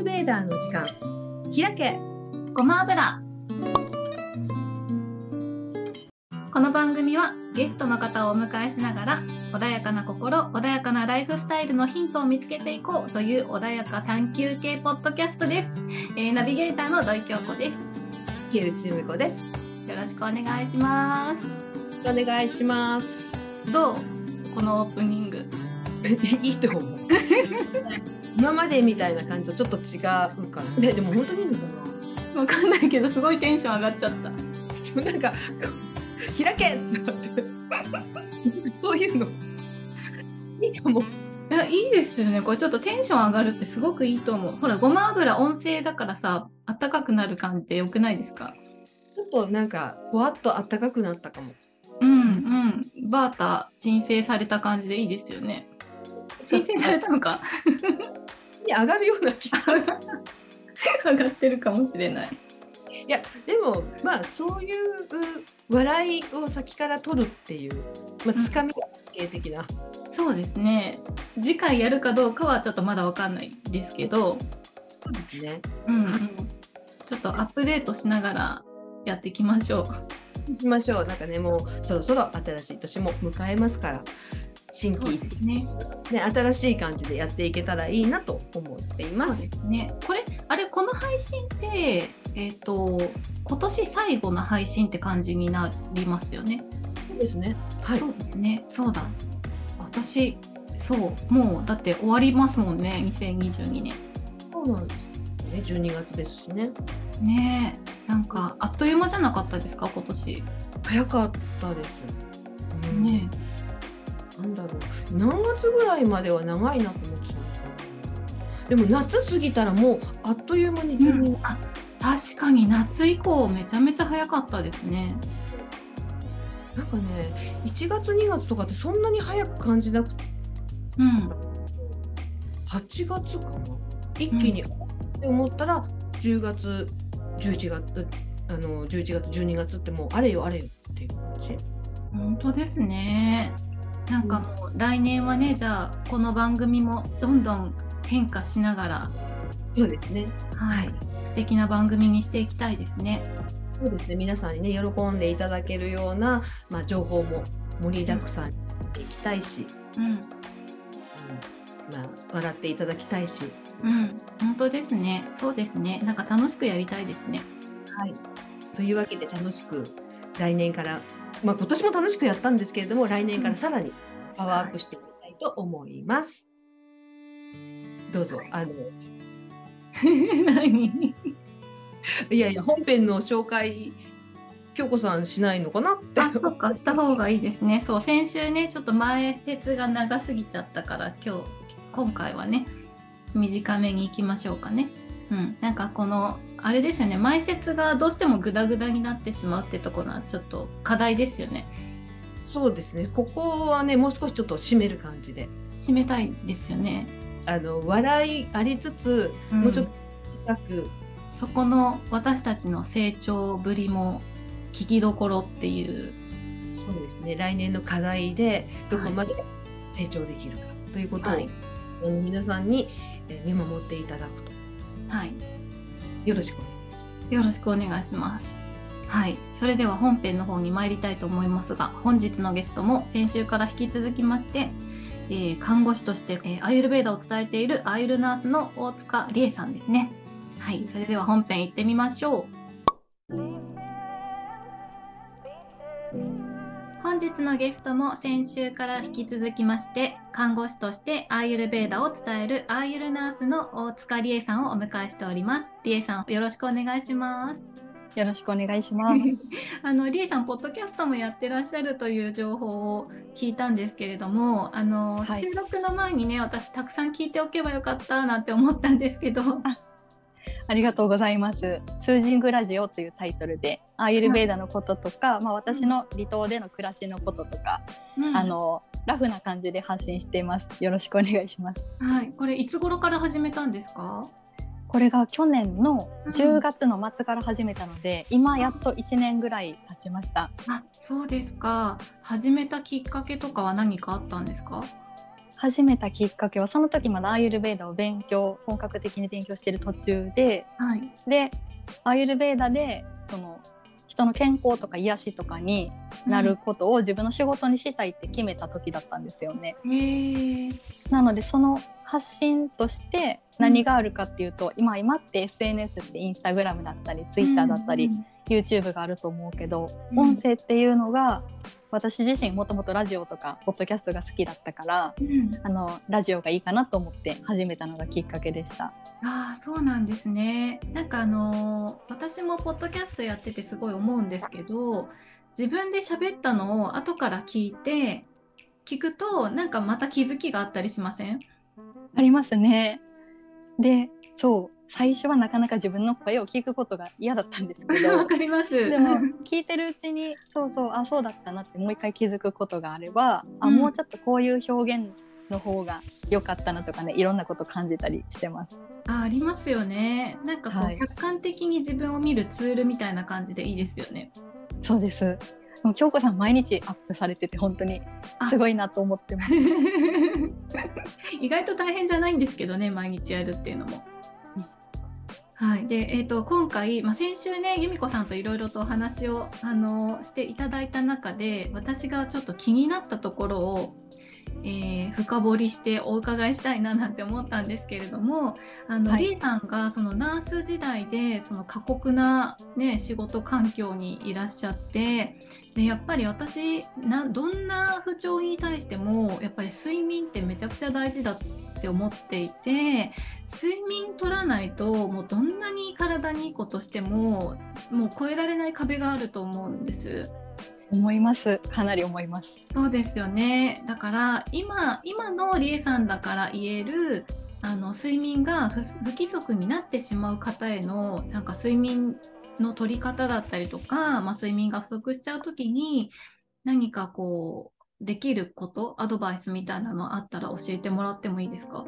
ルベーダーの時間。開け。ごま油。この番組はゲストの方をお迎えしながら穏やかな心穏やかなライフスタイルのヒントを見つけていこうという穏やか探求系ポッドキャストです、えー、ナビゲーターの土井京子です。木内由美子です。よろしくお願いします。お願いします。どう？このオープニング。いいと思う 今までみたいな感じとちょっと違うかな。ででも本当にいいのかな？わかんないけどすごいテンション上がっちゃった。なんか 開けってそういうの。いいと思ういやいいですよね。これちょっとテンション上がるってすごくいいと思う。ほらごま油温泉だからさあったかくなる感じでよくないですか？ちょっとなんかふわっとあったかくなったかも。うんうん。バータ鎮静された感じでいいですよね鎮静されたのかに上がるような気が 上がってるかもしれない。いやでもまあそういう笑いを先から取るっていう、まあ、つかみ系的な、うん、そうですね。次回やるかどうかはちょっとまだわかんないですけど。そうですね。うん、うん、ちょっとアップデートしながらやっていきましょう。しましょう。なんかねもうそろそろ新しい年も迎えますから新規ねね新しい感じでやっていけたらいいなと思っています。そうですね。これあれこの配信ってえっ、ー、と今年最後の配信って感じになりますよね？そうですね。はい。そうですね。そうだ。今年そうもうだって終わりますもんね。2022年。そうなんですね。12月ですしね。ねなんかあっという間じゃなかったですか今年？早かったです。うん、ね。なんだろう。何月ぐらいまでは長いなと思ってたのかな。でも夏過ぎたらもうあっという間に12、うん、あ確かに。夏以降めちゃめちゃ早かったですね。なんかね1月2月とかってそんなに早く感じなくて、うん、8月かな。一気に、って思ったら10月11月あの11月12月ってもうあれよあれよっていう感じ。本当ですねなんかもう来年はねじゃあこの番組もどんどん変化しながらそうですね。はい。素敵な番組にしていきたいですね。そうですね。皆さんにね喜んでいただけるような、まあ、情報も盛りだくさんにいきたいし、うん、うん、まあ、笑っていただきたいし。うん。本当ですね。そうですね。なんか楽しくやりたいですね。はい。というわけで楽しく来年からまあ、今年も楽しくやったんですけれども、来年からさらにパワーアップしていきたいと思います。どうぞ、あの。何？いやいや、本編の紹介、京子さんしないのかなって。あ、そっか、した方がいいですね。そう、先週ね、ちょっと前説が長すぎちゃったから、今日、今回はね、短めにいきましょうかね。うん、なんかこのあれですよね。前説がどうしてもグダグダになってしまうってところはちょっと課題ですよね。そうですね。ここはねもう少しちょっと締める感じで。締めたいですよね。あの笑いありつつ、うん、もうちょっと深く。そこの私たちの成長ぶりも聞きどころっていう。そうですね。来年の課題でどこまで成長できるかということを、はい、皆さんに見守っていただくと。はい、よろしくお願いします。よろしくお願いします。はい、それでは本編の方に参りたいと思いますが、本日のゲストも先週から引き続きまして、えー、看護師として、えー、アイルベーダを伝えているアイルナースの大塚理恵さんですね。はい、それでは本編行ってみましょう。日のゲストも先週から引き続きまして看護師としてアーユルベーダを伝えるアーユルナースの大塚理恵さんをお迎えしております。理恵さんよろしくお願いします。よろしくお願いします。あの理恵さんポッドキャストもやってらっしゃるという情報を聞いたんですけれどもあの、はい、収録の前にね私たくさん聞いておけばよかったなんて思ったんですけど ありがとうございます。スージングラジオというタイトルで、アーユルベーダのこととか、はい、まあ私の離島での暮らしのこととか、うん、あのラフな感じで発信しています。よろしくお願いします。はい、これいつ頃から始めたんですか？これが去年の10月の末から始めたので、うん、今やっと1年ぐらい経ちました。あ、そうですか。始めたきっかけとかは何かあったんですか？始めたきっかけはその時まだアーユルベーダを勉強本格的に勉強してる途中で、はい、でアーユルベーダでその人の健康とか癒しとかになることを自分の仕事にしたいって決めた時だったんですよね。うん、なのでその発信として何があるかっていうと、うん、今今って SNS ってインスタグラムだったりツイッターだったり、うん、YouTube があると思うけど、音声っていうのが私自身もともとラジオとかポッドキャストが好きだったから、うん、あのラジオがいいかなと思って始めたのがきっかけでした。あそうなんですね。なんかあの私もポッドキャストやっててすごい思うんですけど自分で喋ったのを後から聞いて聞くとなんかまた気づきがあったりしません？ありますね。でそう最初はなかなか自分の声を聞くことが嫌だったんですけど わかりますでも 聞いてるうちにそうそうあそうだったなってもう一回気づくことがあれば、うん、あもうちょっとこういう表現の方が良かったなとかねいろんなこと感じたりしてます。あありますよね。なんかこう、はい、客観的に自分を見るツールみたいな感じでいいですよね。そうです。も京子さん毎日アップされてて本当にすごいなと思ってます。意外と大変じゃないんですけどね毎日やるっていうのも。はい。でえーと、今回、まあ、先週ね由美子さんといろいろとお話をあのしていただいた中で私がちょっと気になったところを、えー、深掘りしてお伺いしたいななんて思ったんですけれどもあの、はい、リーさんがそのナース時代でその過酷な、ね、仕事環境にいらっしゃってでやっぱり私などんな不調に対してもやっぱり睡眠ってめちゃくちゃ大事だって思っていて睡眠取らないともうどんなに体にいいことしてももう越えられない壁があると思うんです。思います。かなり思います。そうですよね。だから今今のりえさんだから言えるあの睡眠が不規則になってしまう方へのなんか睡眠の取り方だったりとか、まあ、睡眠が不足しちゃう時に何かこうできることアドバイスみたいなのあったら教えてもらってもいいですか？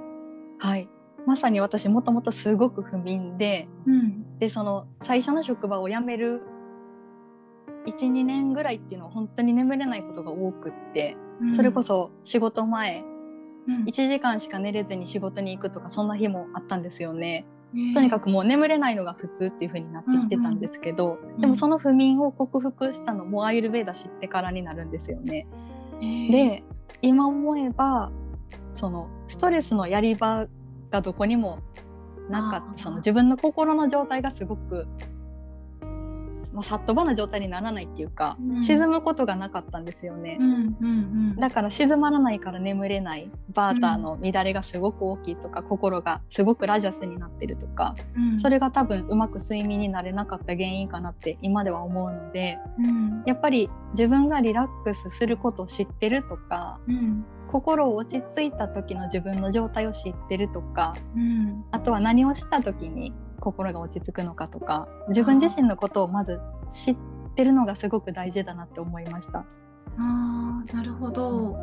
はい。まさに私もともとすごく不眠で、うん、でその最初の職場を辞める12年ぐらいっていうのは本当に眠れないことが多くって、うん、それこそ仕事前、うん、1時間しか寝れずに仕事に行くとかそんな日もあったんですよね。とにかくもう眠れないのが普通っていう風になってきてたんですけど、うん。うん、でもその不眠を克服したのもアイルベーダ知ってからになるんですよね。で今思えばそのストレスのやり場がどこにもなかった。その自分の心の状態がすごくまあ、さっとばな状態にならないっていうか、うん、沈むことがなかったんですよね、うんうんうん、だから静まらないから眠れないバーターの乱れがすごく大きいとか、心がすごくラジャスになってるとか、それが多分うまく睡眠になれなかった原因かなって今では思うので、やっぱり自分がリラックスすることを知ってるとか、心を落ち着いた時の自分の状態を知ってるとか、あとは何をした時に心が落ち着くのかとか自分自身のことをまず知ってるのがすごく大事だなって思いました。あーなるほど、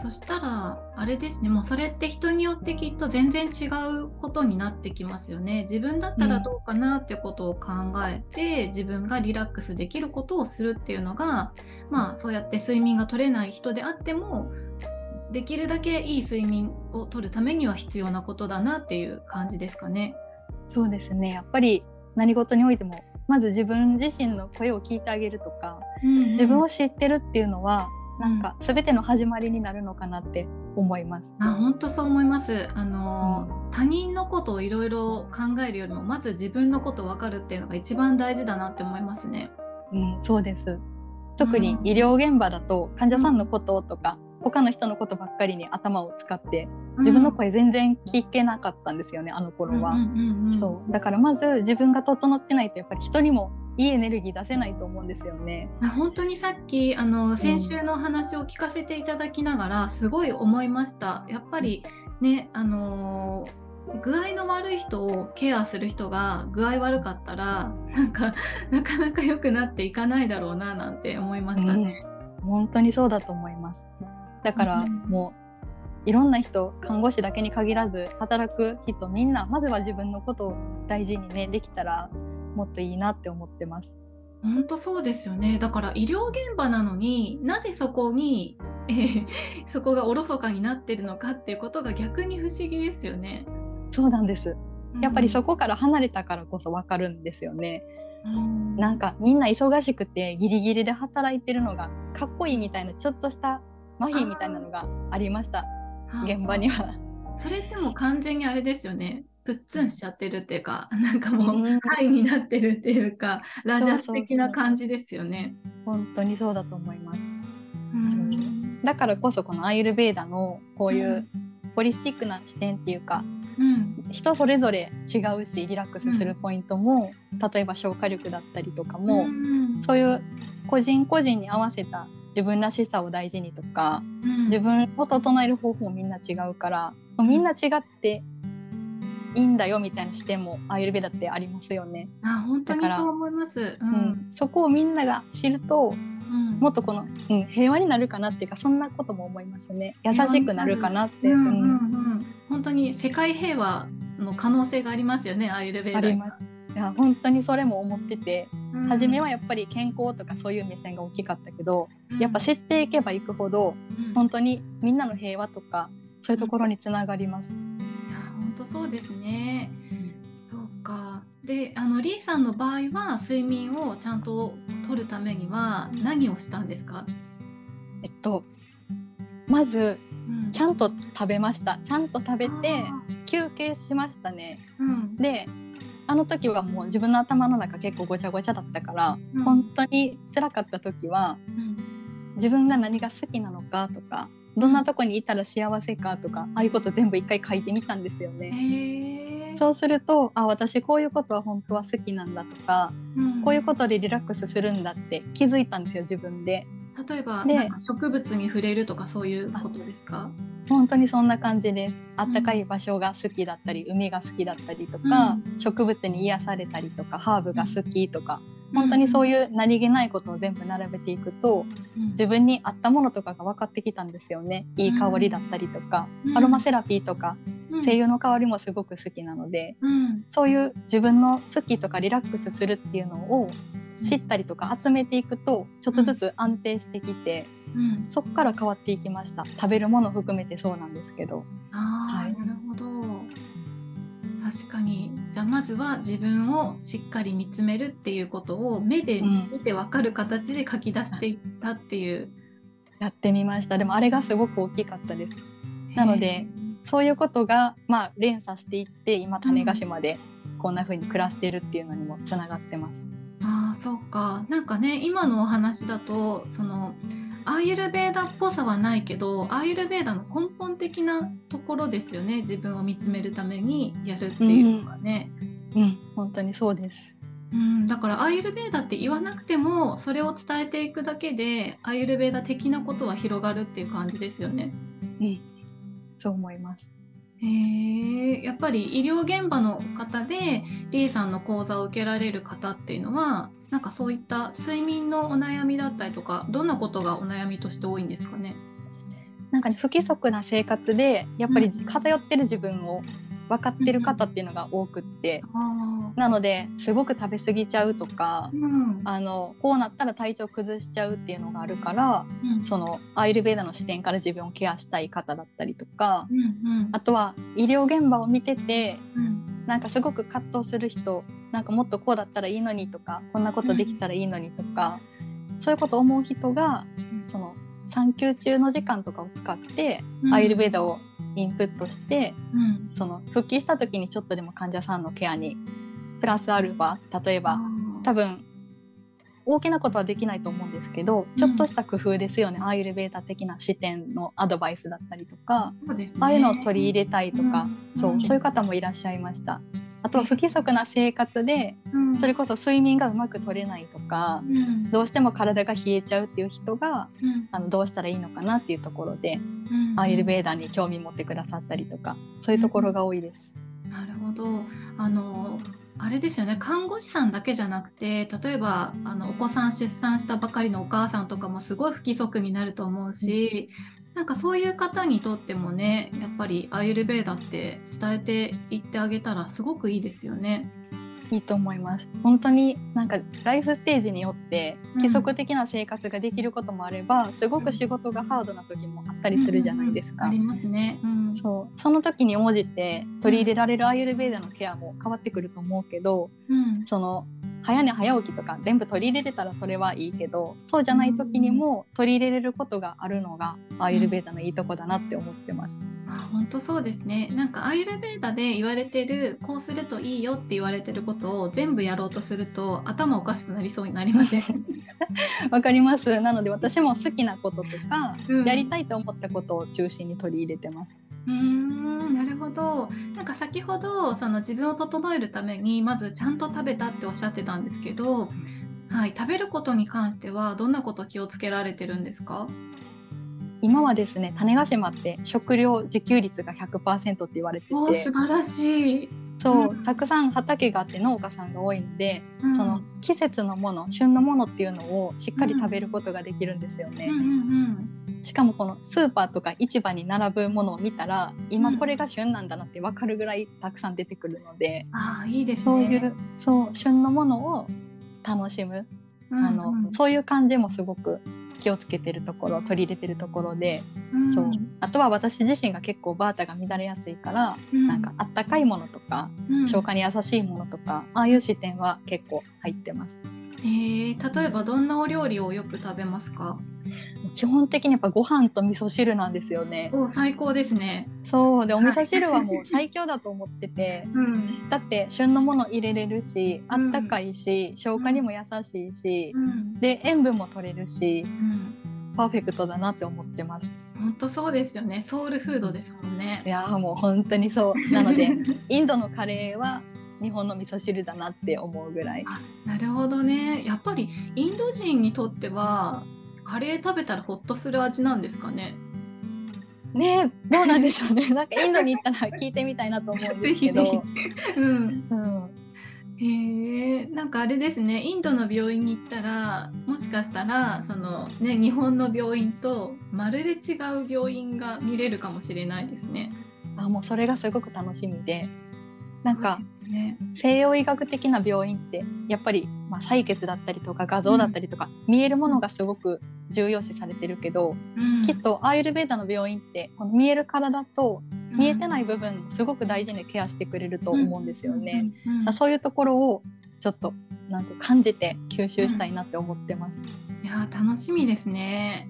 そしたらあれですね。もうそれって人によってきっと全然違うことになってきますよね。自分だったらどうかなってことを考えて、うん、自分がリラックスできることをするっていうのがまあそうやって睡眠が取れない人であってもできるだけいい睡眠をとるためには必要なことだなっていう感じですかね。そうですねやっぱり何事においてもまず自分自身の声を聞いてあげるとか、うんうん、自分を知ってるっていうのはなんか全ての始まりになるのかなって思います。あ本当そう思います。あの、うん、他人のことをいろいろ考えるよりもまず自分のこと分かるっていうのが一番大事だなって思いますね。うん、そうです。特に医療現場だと患者さんのこととか、他の人のことばっかりに頭を使って自分の声全然聞けなかったんですよね、うん、あの頃は、そうだからまず自分が整ってないとやっぱり人にもいいエネルギー出せないと思うんですよね。本当にさっきあの先週の話を聞かせていただきながらすごい思いました。やっぱりねあの具合の悪い人をケアする人が具合悪かったらなんかなかなか良くなっていかないだろうななんて思いましたね。うん、本当にそうだと思います。だからもういろんな人看護師だけに限らず働く人みんなまずは自分のことを大事にねできたらもっといいなって思ってます。本当そうですよねだから医療現場なのになぜそこにえー、そこがおろそかになってるのかっていうことが逆に不思議ですよね。そうなんですやっぱりそこから離れたからこそ分かるんですよね。うん、なんかみんな忙しくてギリギリで働いてるのがかっこいいみたいなちょっとした麻痺みたいなのがありました。現場には。それってもう完全にあれですよね。プッツンしちゃってるっていうか、なんかもうハイになってるっていうか、ラジャス的な感じですよね。本当にそうだと思います。だからこそこのアイルベーダのこういうホリスティックな視点っていうか、うん、人それぞれ違うしリラックスするポイントも、うん、例えば消化力だったりとかも、うん、そういう個人個人に合わせた自分らしさを大事にとか、自分を整える方法もみんな違うからみんな違っていいんだよみたいな視点もアイルベダってありますよね。あ本当にそう思います、うん、うん、そこをみんなが知ると、うん、もっとこの、うん、平和になるかなっていうかそんなことも思いますね。優しくなるかなって。うんうんうん、本当に世界平和の可能性がありますよねアイルベダ。ありますいや本当にそれも思ってて、うん、初めはやっぱり健康とかそういう目線が大きかったけど、うん、やっぱ知っていけばいくほど、うん、本当にみんなの平和とかそういうところにつながります。当そうですね。そうか。で、あのリーさんの場合は睡眠をちゃんと取るためには何をしたんですか？えっとまず、うん、ちゃんと食べました。ちゃんと食べて休憩しましたね。うん、で。あの時はもう自分の頭の中結構ごちゃごちゃだったから、うん、本当に辛かった時は、自分が何が好きなのかとかどんなとこにいたら幸せかとかああいうこと全部一回書いてみたんですよね。そうするとあ私こういうことは本当は好きなんだとか、うん、こういうことでリラックスするんだって気づいたんですよ自分で。例えば植物に触れるとかそういうことですか？本当にそんな感じです。あったかい場所が好きだったり、海が好きだったりとか、うん、植物に癒されたりとかハーブが好きとか、本当にそういう何気ないことを全部並べていくと、自分に合ったものとかが分かってきたんですよね。いい香りだったりとか、アロマセラピーとか、精油の香りもすごく好きなので、そういう自分の好きとかリラックスするっていうのを知ったりとか集めていくとちょっとずつ安定してきて、うん、そこから変わっていきました。食べるもの含めてそうなんですけど。あはい、なるほど。確かに。じゃあまずは自分をしっかり見つめるっていうことを目で見て分かる形で書き出していったっていう、うん、やってみました。でもあれがすごく大きかったです。なのでそういうことがまあ連鎖していって今種子島でこんな風に暮らしているっていうのにもつながってます、うん、あそうか。なんかね今のお話だとそのアーユルベーダっぽさはないけどアーユルベーダの根本的なところですよね自分を見つめるためにやるっていうのはね。うん、うん、本当にそうです。うん、だからアーユルベーダって言わなくてもそれを伝えていくだけでアーユルベーダ的なことは広がるっていう感じですよね。うん、そう思います。へえやっぱり医療現場の方でリーさんの講座を受けられる方っていうのはなんかそういった睡眠のお悩みだったりとかどんなことがお悩みとして多いんですかね？なんか、ね、不規則な生活でやっぱり偏ってる自分を分かってる方っていうのが多くって、うん、なのですごく食べ過ぎちゃうとか、うん、あのこうなったら体調崩しちゃうっていうのがあるから、うん、そのアイルベーダの視点から自分をケアしたい方だったりとか、あとは医療現場を見てて、うん、なんかすごく葛藤する人なんかもっとこうだったらいいのにとかこんなことできたらいいのにとか、そういうことを思う人が、その産休中の時間とかを使ってアイルベーダをインプットして、うん、その復帰した時にちょっとでも患者さんのケアにプラスアルファ例えば多分大きなことはできないと思うんですけど、ちょっとした工夫ですよね、アーユルベータ的な視点のアドバイスだったりとか、ね、ああいうのを取り入れたいとか、うん、そうそういう方もいらっしゃいました。あとは不規則な生活で、それこそ睡眠がうまく取れないとか、うん、どうしても体が冷えちゃうっていう人が、うん、あのどうしたらいいのかなっていうところで、うん、アーユルベーダに興味持ってくださったりとかそういうところが多いです。なるほど。あのあれですよね。看護師さんだけじゃなくて例えばあのお子さん出産したばかりのお母さんとかもすごい不規則になると思うし、なんかそういう方にとってもねやっぱりアイルベーダって伝えていってあげたらすごくいいですよね。いいと思います。本当になんかライフステージによって規則的な生活ができることもあれば、うん、すごく仕事がハードな時もあったりするじゃないですか。うん、ありますね、うん、そう。その時に応じて取り入れられるアーユルベーダのケアも変わってくると思うけど、その早寝早起きとか全部取り入れれたらそれはいいけどそうじゃない時にも取り入れれることがあるのがアイルベーダのいいとこだなって思ってます。あ本当そうですねなんかアイルベーダで言われてるこうするといいよって言われてることを全部やろうとすると頭おかしくなりそうになりません？わかります。なので私も好きなこととか、うん、やりたいと思ったことを中心に取り入れてます。うん。なるほど。なんか先ほどその自分を整えるためにまずちゃんと食べたっておっしゃってたんですけど、はい、食べることに関してはどんなこと気をつけられてるんですか？今はですね種子島って食料自給率が100%って言われてて。お素晴らしいそう、たくさん畑があって農家さんが多いので、うん、その季節のもの旬のものっていうのをしっかり食べることができるんですよね。しかもこのスーパーとか市場に並ぶものを見たら今これが旬なんだなって分かるぐらいたくさん出てくるので、うん、あいいです、ね、そういうそう旬のものを楽しむ、うんうん、あのそういう感じもすごく気をつけてるところ取り入れてるところで、うん、そう。あとは私自身が結構バータが乱れやすいから、うん、なんかあったかいものとか、うん、消化に優しいものとかああいう視点は結構入ってます。えー、例えばどんなお料理をよく食べますか？基本的にやっぱご飯と味噌汁なんですよね。お最高ですね。そうでお味噌汁はもう 最強だと思ってて、うん、だって旬のもの入れれるしあったかいし、うん、消化にも優しいし、うん、で塩分も取れるし、パーフェクトだなって思ってます。本当そうですよね。ソウルフードですもんね。いやもう本当にそうなので インドのカレーは日本の味噌汁だなって思うぐらい。なるほどね。やっぱりインド人にとってはカレー食べたらほっとする味なんですかね？ねどうなんでしょうね。なんかインドに行ったら聞いてみたいなと思うんですけど。うん、そうへえなんかあれですねインドの病院に行ったらもしかしたらその、ね、日本の病院とまるで違う病院が見れるかもしれないですね。あもうそれがすごく楽しみでなんか、ね、西洋医学的な病院ってやっぱり、まあ、採血だったりとか画像だったりとか、うん、見えるものがすごく重要視されてるけど、うん、きっとアーユルベーダの病院ってこの見える体と見えてない部分すごく大事にケアしてくれると思うんですよね。そういうところをちょっとなんて感じて吸収したいなって思ってます。いや楽しみですね。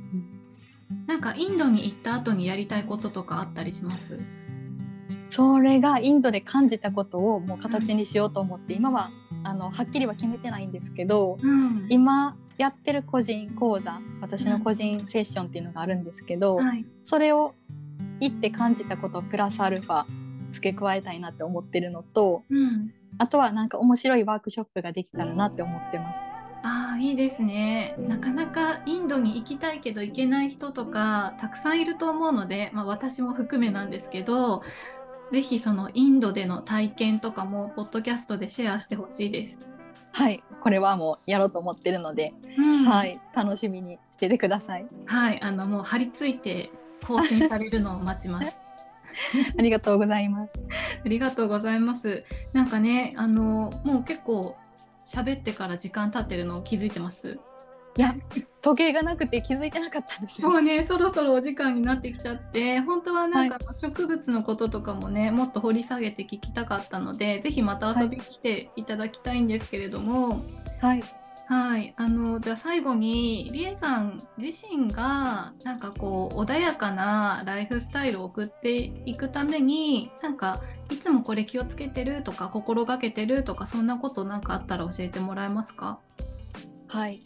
なんかインドに行った後にやりたいこととかあったりします？それがインドで感じたことをもう形にしようと思って、うん、今はあのはっきりは決めてないんですけど、うん、今やってる個人講座私の個人セッションっていうのがあるんですけど、うんはい、それを行って感じたことプラスアルファ付け加えたいなって思ってるのと、あとはなんか面白いワークショップができたらなって思ってます。あいいですねなかなかインドに行きたいけど行けない人とかたくさんいると思うので、まあ、私も含めなんですけどぜひそのインドでの体験とかもポッドキャストでシェアしてほしいです。はい、これはもうやろうと思ってるので、うん、はい、楽しみにしててください。はい、あのもう張り付いて更新されるのを待ちます。ありがとうございます。ありがとうございます。なんかね、あのもう結構喋ってから時間経ってるのを気づいてます。いや時計がなくて気づいてなかったんですよ。もうねそろそろお時間になってきちゃって本当はなんか植物のこととかもね、はい、もっと掘り下げて聞きたかったのでぜひまた遊びに来ていただきたいんですけれども。はい、はい、あのじゃあ最後にりえさん自身がなんかこう穏やかなライフスタイルを送っていくためになんかいつもこれ気をつけてるとか心がけてるとかそんなことなんかあったら教えてもらえますか？はい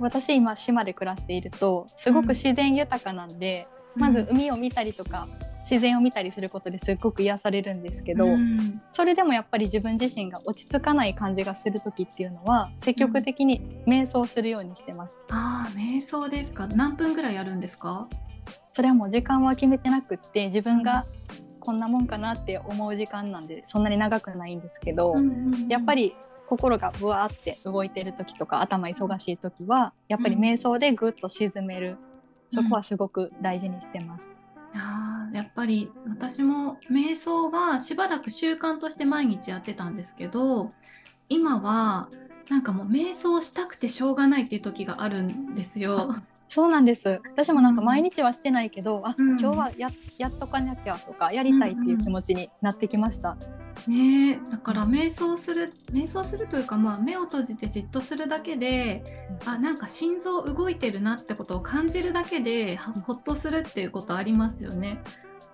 私今島で暮らしているとすごく自然豊かなんで、うん、まず海を見たりとか自然を見たりすることですっごく癒されるんですけど、うん、それでもやっぱり自分自身が落ち着かない感じがする時っていうのは積極的に瞑想するようにしてます。うん、ああ瞑想ですか？何分ぐらいやるんですか？それはもう時間は決めてなくって自分がこんなもんかなって思う時間なんでそんなに長くないんですけど、やっぱり心がぶわって動いてる時とか頭忙しい時はやっぱり瞑想でぐっと沈める、うん、そこはすごく大事にしてます。あやっぱり私も瞑想はしばらく習慣として毎日やってたんですけど今はなんかもう瞑想したくてしょうがないっていう時があるんですよ。そうなんです私もなんか毎日はしてないけど、あうん今日はややっとかなきゃとかやりたいっていう気持ちになってきました。ねえだから瞑想する瞑想するというか、まあ、目を閉じてじっとするだけであなんか心臓動いてるなってことを感じるだけではほっとするっていうことありますよね。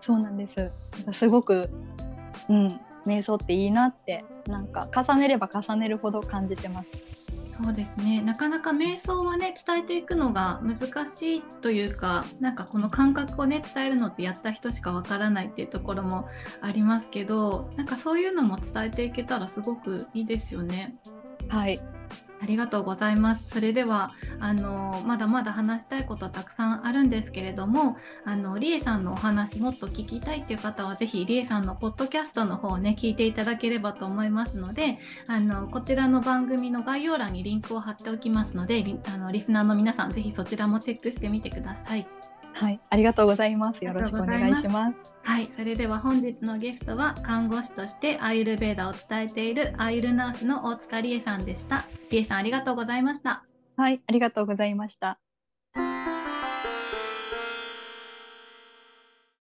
そうなんですすごくうん瞑想っていいなってなんか重ねれば重ねるほど感じてます。そうですねなかなか瞑想はね伝えていくのが難しいというかなんかこの感覚をね伝えるのってやった人しかわからないっていうところもありますけどなんかそういうのも伝えていけたらすごくいいですよね。はいありがとうございます。それではあのまだまだ話したいことはたくさんあるんですけれども、あのリエさんのお話もっと聞きたいっていう方はぜひリエさんのポッドキャストの方をね聞いていただければと思いますので、あのこちらの番組の概要欄にリンクを貼っておきますので、あのリスナーの皆さんぜひそちらもチェックしてみてください。はいありがとうございます。よろしくお願いします。はい、それでは本日のゲストは看護師としてアイルベーダを伝えているアイルナースの大塚理恵さんでした。理恵さんありがとうございました。はいありがとうございました。